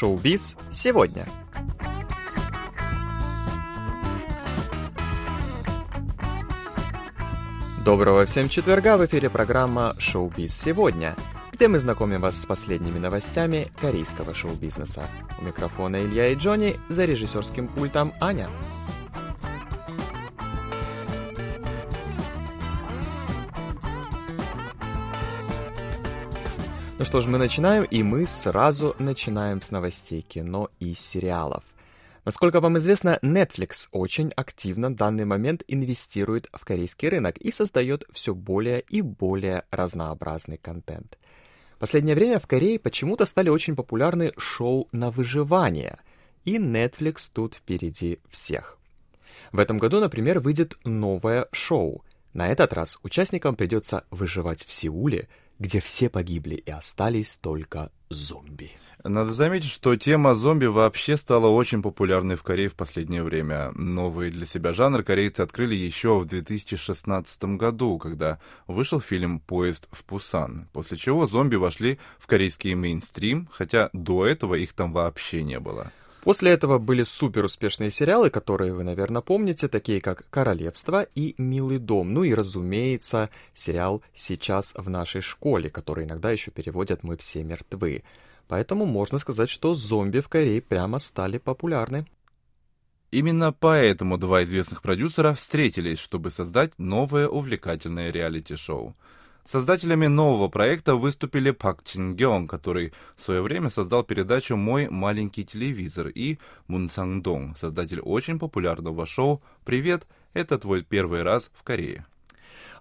Шоу-биз сегодня. Доброго всем четверга! В эфире программа «Шоу-биз сегодня», где мы знакомим вас с последними новостями корейского шоу-бизнеса. У микрофона Илья и Джонни, за режиссерским пультом Аня. Ну что ж, мы начинаем, и мы сразу начинаем с новостей кино и сериалов. Насколько вам известно, Netflix очень активно в данный момент инвестирует в корейский рынок и создает все более и более разнообразный контент. В последнее время в Корее почему-то стали очень популярны шоу на выживание, и Netflix тут впереди всех. В этом году, например, выйдет новое шоу. На этот раз участникам придется выживать в Сеуле – где все погибли и остались только зомби. Надо заметить, что тема зомби вообще стала очень популярной в Корее в последнее время. Новый для себя жанр корейцы открыли еще в 2016 году, когда вышел фильм «Поезд в Пусан», после чего зомби вошли в корейский мейнстрим, хотя до этого их там вообще не было. После этого были супер успешные сериалы, которые вы, наверное, помните, такие как «Королевство» и «Милый дом». Ну и, разумеется, сериал «Сейчас в нашей школе», который иногда еще переводят «Мы все мертвы». Поэтому можно сказать, что зомби в Корее прямо стали популярны. Именно поэтому два известных продюсера встретились, чтобы создать новое увлекательное реалити-шоу – Создателями нового проекта выступили Пак Чин Гён, который в свое время создал передачу «Мой маленький телевизор», и Мун Санг Дong, создатель очень популярного шоу «Привет, это твой первый раз в Корее».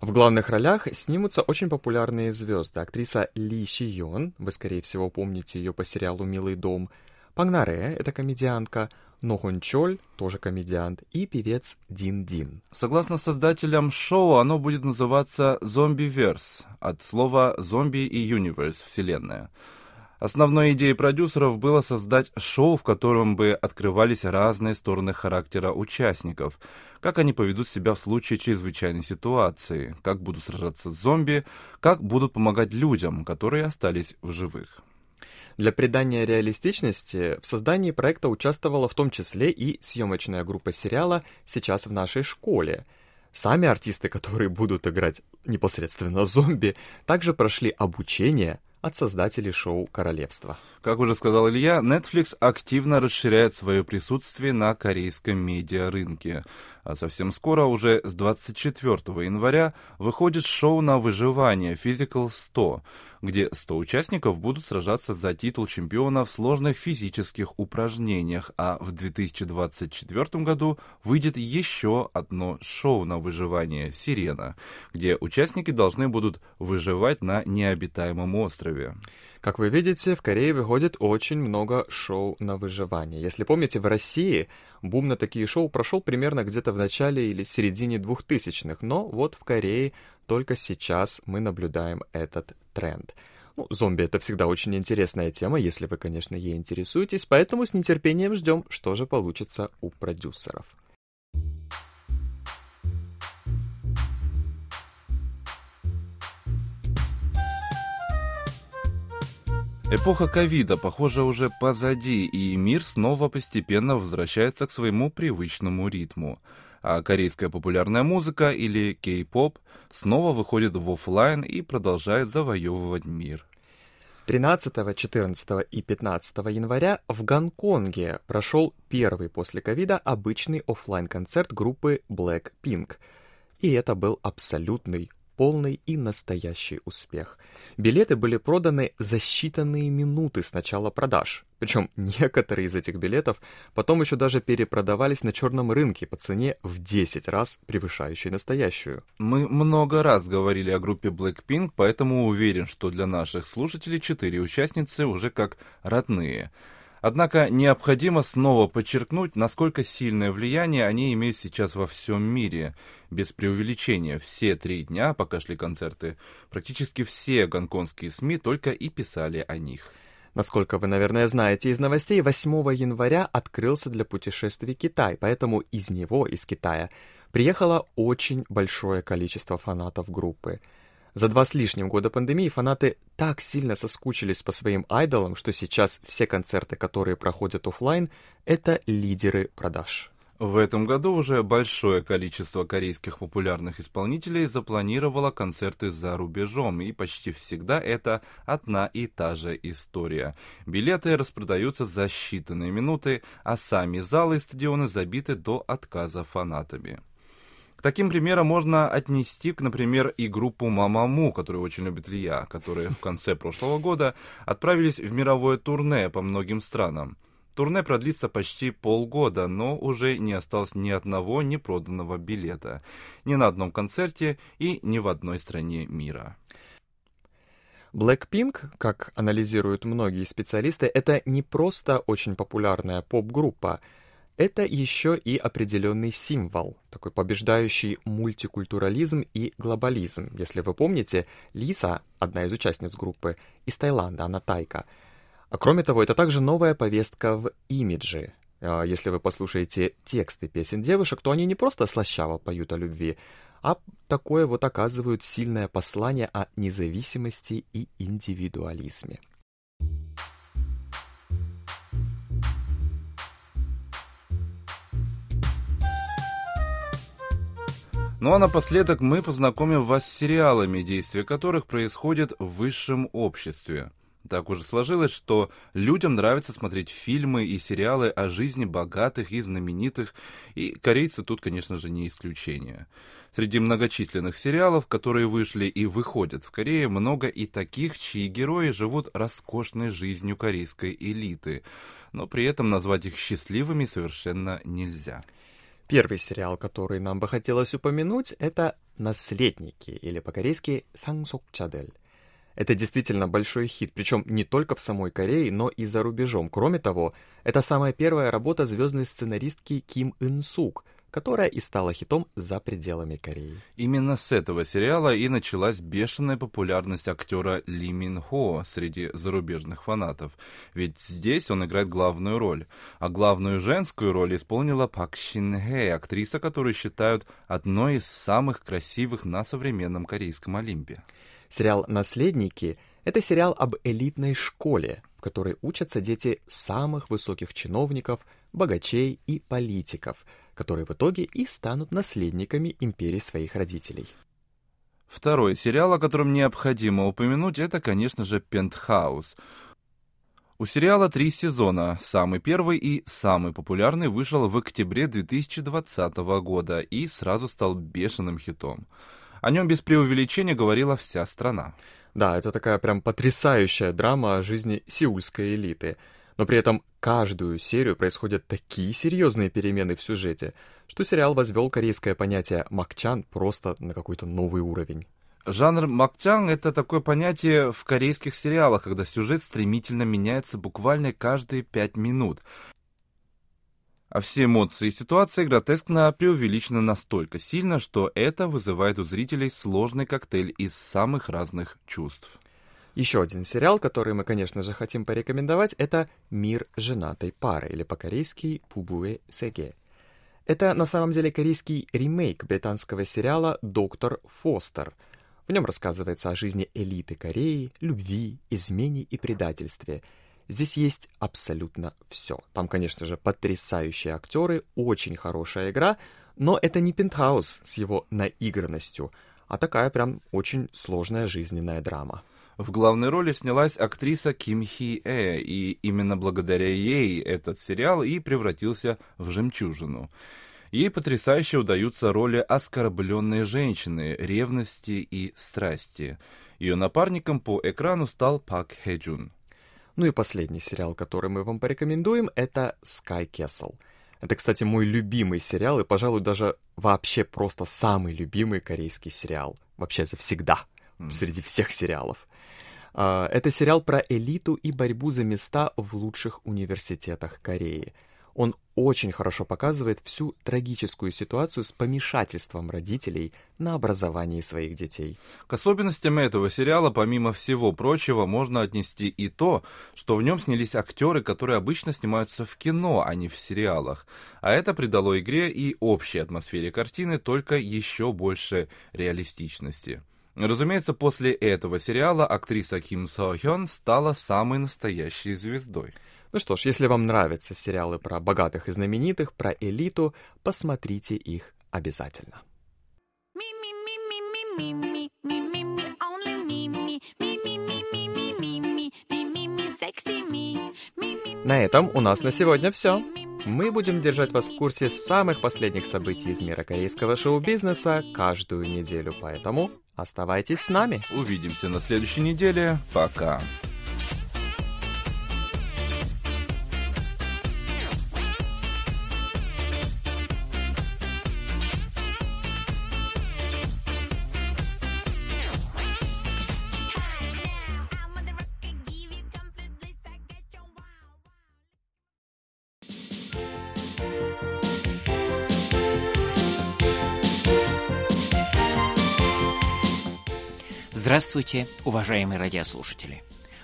В главных ролях снимутся очень популярные звезды. Актриса Ли Ши Йон, вы, скорее всего, помните ее по сериалу «Милый дом», Пагнаре, это комедиантка, Нохон Чоль, тоже комедиант, и певец Дин Дин. Согласно создателям шоу, оно будет называться «Зомби-верс», от слова «зомби» и «юниверс» — «вселенная». Основной идеей продюсеров было создать шоу, в котором бы открывались разные стороны характера участников, как они поведут себя в случае чрезвычайной ситуации, как будут сражаться с зомби, как будут помогать людям, которые остались в живых. Для придания реалистичности в создании проекта участвовала в том числе и съемочная группа сериала «Сейчас в нашей школе». Сами артисты, которые будут играть непосредственно зомби, также прошли обучение от создателей шоу «Королевство». Как уже сказал Илья, Netflix активно расширяет свое присутствие на корейском медиарынке. А совсем скоро, уже с 24 января, выходит шоу на выживание Physical 100, где 100 участников будут сражаться за титул чемпиона в сложных физических упражнениях, а в 2024 году выйдет еще одно шоу на выживание «Сирена», где участники должны будут выживать на необитаемом острове. Как вы видите, в Корее выходит очень много шоу на выживание. Если помните, в России бум на такие шоу прошел примерно где-то в начале или середине 2000-х, но вот в Корее только сейчас мы наблюдаем этот тренд. Ну, зомби — это всегда очень интересная тема, если вы, конечно, ей интересуетесь, поэтому с нетерпением ждем, что же получится у продюсеров. Эпоха ковида, похоже, уже позади, и мир снова постепенно возвращается к своему привычному ритму. А корейская популярная музыка или кей-поп снова выходит в офлайн и продолжает завоевывать мир. 13, 14 и 15 января в Гонконге прошел первый после ковида обычный офлайн концерт группы Blackpink. И это был абсолютный полный и настоящий успех. Билеты были проданы за считанные минуты с начала продаж. Причем некоторые из этих билетов потом еще даже перепродавались на черном рынке по цене в 10 раз превышающей настоящую. Мы много раз говорили о группе Blackpink, поэтому уверен, что для наших слушателей четыре участницы уже как родные. Однако необходимо снова подчеркнуть, насколько сильное влияние они имеют сейчас во всем мире. Без преувеличения, все три дня, пока шли концерты, практически все гонконгские СМИ только и писали о них. Насколько вы, наверное, знаете из новостей, 8 января открылся для путешествий Китай, поэтому из него, из Китая, приехало очень большое количество фанатов группы. За два с лишним года пандемии фанаты так сильно соскучились по своим айдолам, что сейчас все концерты, которые проходят офлайн, это лидеры продаж. В этом году уже большое количество корейских популярных исполнителей запланировало концерты за рубежом, и почти всегда это одна и та же история. Билеты распродаются за считанные минуты, а сами залы и стадионы забиты до отказа фанатами. К таким примерам можно отнести, например, и группу Мамаму, которую очень любит Илья, которые в конце прошлого года отправились в мировое турне по многим странам. Турне продлится почти полгода, но уже не осталось ни одного непроданного билета. Ни на одном концерте и ни в одной стране мира. Blackpink, как анализируют многие специалисты, это не просто очень популярная поп-группа, это еще и определенный символ, такой побеждающий мультикультурализм и глобализм. Если вы помните, Лиса, одна из участниц группы, из Таиланда, она тайка – а кроме того, это также новая повестка в имидже. А, если вы послушаете тексты песен девушек, то они не просто слащаво поют о любви, а такое вот оказывают сильное послание о независимости и индивидуализме. Ну а напоследок мы познакомим вас с сериалами, действия которых происходят в высшем обществе. Так уже сложилось, что людям нравится смотреть фильмы и сериалы о жизни богатых и знаменитых, и корейцы тут, конечно же, не исключение. Среди многочисленных сериалов, которые вышли и выходят в Корее, много и таких, чьи герои живут роскошной жизнью корейской элиты, но при этом назвать их счастливыми совершенно нельзя. Первый сериал, который нам бы хотелось упомянуть, это «Наследники» или по-корейски «Сангсокчадель». Это действительно большой хит, причем не только в самой Корее, но и за рубежом. Кроме того, это самая первая работа звездной сценаристки Ким Ин Сук, которая и стала хитом за пределами Кореи. Именно с этого сериала и началась бешеная популярность актера Ли Мин Хо среди зарубежных фанатов. Ведь здесь он играет главную роль. А главную женскую роль исполнила Пак Шин Хэ, актриса, которую считают одной из самых красивых на современном корейском Олимпе. Сериал «Наследники» — это сериал об элитной школе, в которой учатся дети самых высоких чиновников, богачей и политиков, которые в итоге и станут наследниками империи своих родителей. Второй сериал, о котором необходимо упомянуть, это, конечно же, «Пентхаус». У сериала три сезона. Самый первый и самый популярный вышел в октябре 2020 года и сразу стал бешеным хитом. О нем без преувеличения говорила вся страна. Да, это такая прям потрясающая драма о жизни сеульской элиты. Но при этом каждую серию происходят такие серьезные перемены в сюжете, что сериал возвел корейское понятие «макчан» просто на какой-то новый уровень. Жанр макчан — это такое понятие в корейских сериалах, когда сюжет стремительно меняется буквально каждые пять минут а все эмоции и ситуации гротескно преувеличены настолько сильно, что это вызывает у зрителей сложный коктейль из самых разных чувств. Еще один сериал, который мы, конечно же, хотим порекомендовать, это «Мир женатой пары» или по-корейски «Пубуэ Сеге». Это на самом деле корейский ремейк британского сериала «Доктор Фостер». В нем рассказывается о жизни элиты Кореи, любви, измене и предательстве – Здесь есть абсолютно все. Там, конечно же, потрясающие актеры, очень хорошая игра, но это не пентхаус с его наигранностью, а такая прям очень сложная жизненная драма. В главной роли снялась актриса Ким Хи Э, и именно благодаря ей этот сериал и превратился в жемчужину. Ей потрясающе удаются роли оскорбленной женщины, ревности и страсти. Ее напарником по экрану стал Пак Хэджун. Ну и последний сериал, который мы вам порекомендуем, это Sky Castle. Это, кстати, мой любимый сериал и, пожалуй, даже вообще просто самый любимый корейский сериал. Вообще всегда, mm. среди всех сериалов. А, это сериал про элиту и борьбу за места в лучших университетах Кореи – он очень хорошо показывает всю трагическую ситуацию с помешательством родителей на образовании своих детей. К особенностям этого сериала, помимо всего прочего, можно отнести и то, что в нем снялись актеры, которые обычно снимаются в кино, а не в сериалах. А это придало игре и общей атмосфере картины только еще больше реалистичности. Разумеется, после этого сериала актриса Ким Со Хён стала самой настоящей звездой. Ну что ж, если вам нравятся сериалы про богатых и знаменитых, про элиту, посмотрите их обязательно. На этом у нас на сегодня все. Мы будем держать вас в курсе самых последних событий из мира корейского шоу-бизнеса каждую неделю, поэтому оставайтесь с нами. Увидимся на следующей неделе. Пока. Здравствуйте, уважаемые радиослушатели.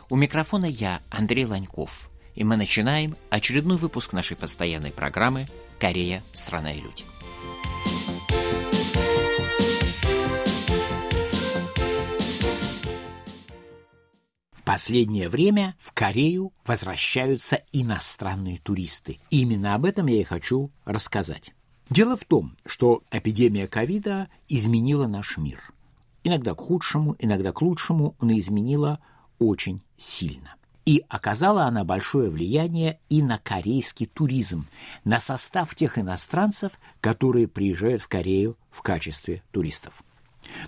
У микрофона я, Андрей Ланьков, и мы начинаем очередной выпуск нашей постоянной программы «Корея. Страна и люди». В последнее время в Корею возвращаются иностранные туристы. Именно об этом я и хочу рассказать. Дело в том, что эпидемия ковида изменила наш мир – иногда к худшему, иногда к лучшему, но изменила очень сильно. И оказала она большое влияние и на корейский туризм, на состав тех иностранцев, которые приезжают в Корею в качестве туристов.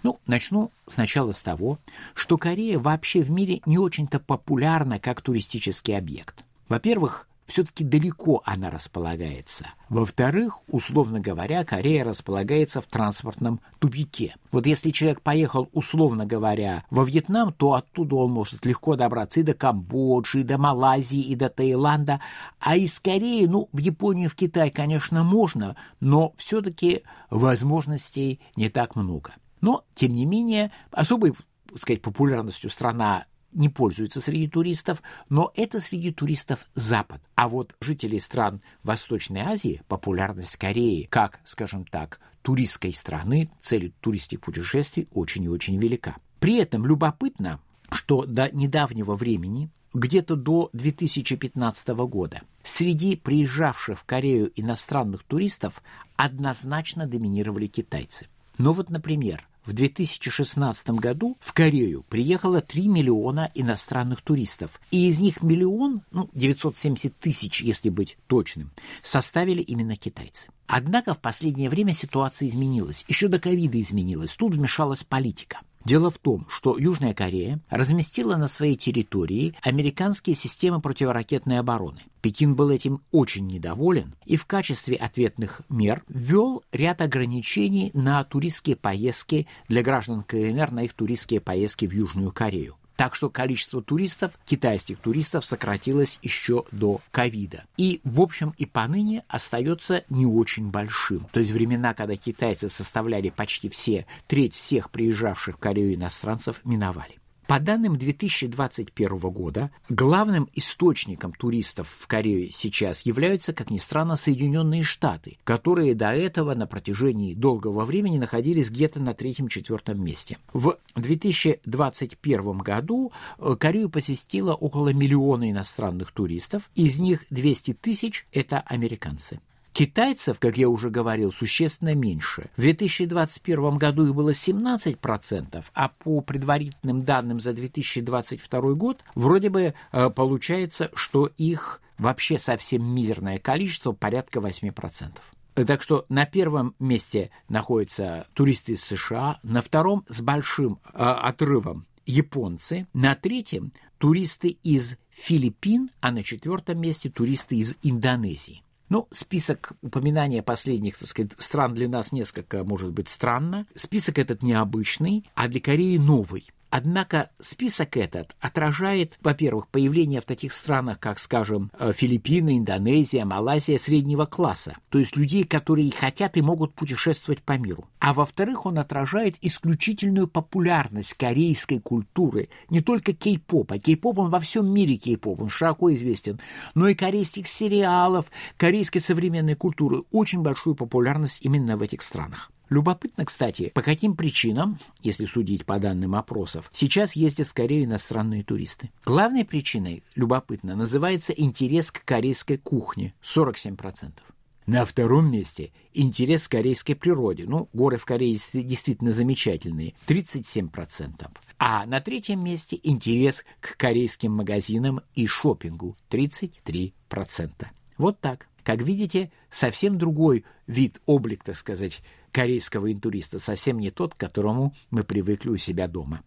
Ну, начну сначала с того, что Корея вообще в мире не очень-то популярна как туристический объект. Во-первых, все-таки далеко она располагается. Во-вторых, условно говоря, Корея располагается в транспортном тупике. Вот если человек поехал, условно говоря, во Вьетнам, то оттуда он может легко добраться и до Камбоджи, и до Малайзии, и до Таиланда. А из Кореи, ну, в Японию, в Китай, конечно, можно, но все-таки возможностей не так много. Но, тем не менее, особой, так сказать, популярностью страна не пользуется среди туристов, но это среди туристов Запад. А вот жителей стран Восточной Азии популярность Кореи, как, скажем так, туристской страны, цели туристских путешествий очень и очень велика. При этом любопытно, что до недавнего времени, где-то до 2015 года, среди приезжавших в Корею иностранных туристов однозначно доминировали китайцы. Но вот, например, в 2016 году в Корею приехало 3 миллиона иностранных туристов, и из них миллион, ну, 970 тысяч, если быть точным, составили именно китайцы. Однако в последнее время ситуация изменилась. Еще до ковида изменилась. Тут вмешалась политика. Дело в том, что Южная Корея разместила на своей территории американские системы противоракетной обороны. Пекин был этим очень недоволен и в качестве ответных мер ввел ряд ограничений на туристские поездки для граждан КНР на их туристские поездки в Южную Корею. Так что количество туристов, китайских туристов, сократилось еще до ковида. И, в общем, и поныне остается не очень большим. То есть времена, когда китайцы составляли почти все, треть всех приезжавших в Корею иностранцев, миновали. По данным 2021 года, главным источником туристов в Корее сейчас являются, как ни странно, Соединенные Штаты, которые до этого на протяжении долгого времени находились где-то на третьем-четвертом месте. В 2021 году э, Корею посетило около миллиона иностранных туристов, из них 200 тысяч – это американцы. Китайцев, как я уже говорил, существенно меньше. В 2021 году их было 17%, а по предварительным данным за 2022 год вроде бы э, получается, что их вообще совсем мизерное количество, порядка 8%. Так что на первом месте находятся туристы из США, на втором с большим э, отрывом японцы, на третьем туристы из Филиппин, а на четвертом месте туристы из Индонезии. Ну, список упоминания последних, так сказать, стран для нас несколько, может быть, странно. Список этот необычный, а для Кореи новый. Однако список этот отражает, во-первых, появление в таких странах, как, скажем, э, Филиппины, Индонезия, Малайзия среднего класса, то есть людей, которые хотят и могут путешествовать по миру. А во-вторых, он отражает исключительную популярность корейской культуры, не только кей-попа. Кей-поп, он во всем мире кей-поп, он широко известен, но и корейских сериалов, корейской современной культуры, очень большую популярность именно в этих странах. Любопытно, кстати, по каким причинам, если судить по данным опросов, сейчас ездят в Корею иностранные туристы. Главной причиной, любопытно, называется интерес к корейской кухне – 47%. На втором месте интерес к корейской природе. Ну, горы в Корее действительно замечательные. 37%. А на третьем месте интерес к корейским магазинам и шопингу. 33%. Вот так. Как видите, совсем другой вид, облик, так сказать, корейского интуриста, совсем не тот, к которому мы привыкли у себя дома.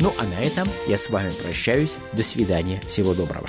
Ну а на этом я с вами прощаюсь. До свидания. Всего доброго.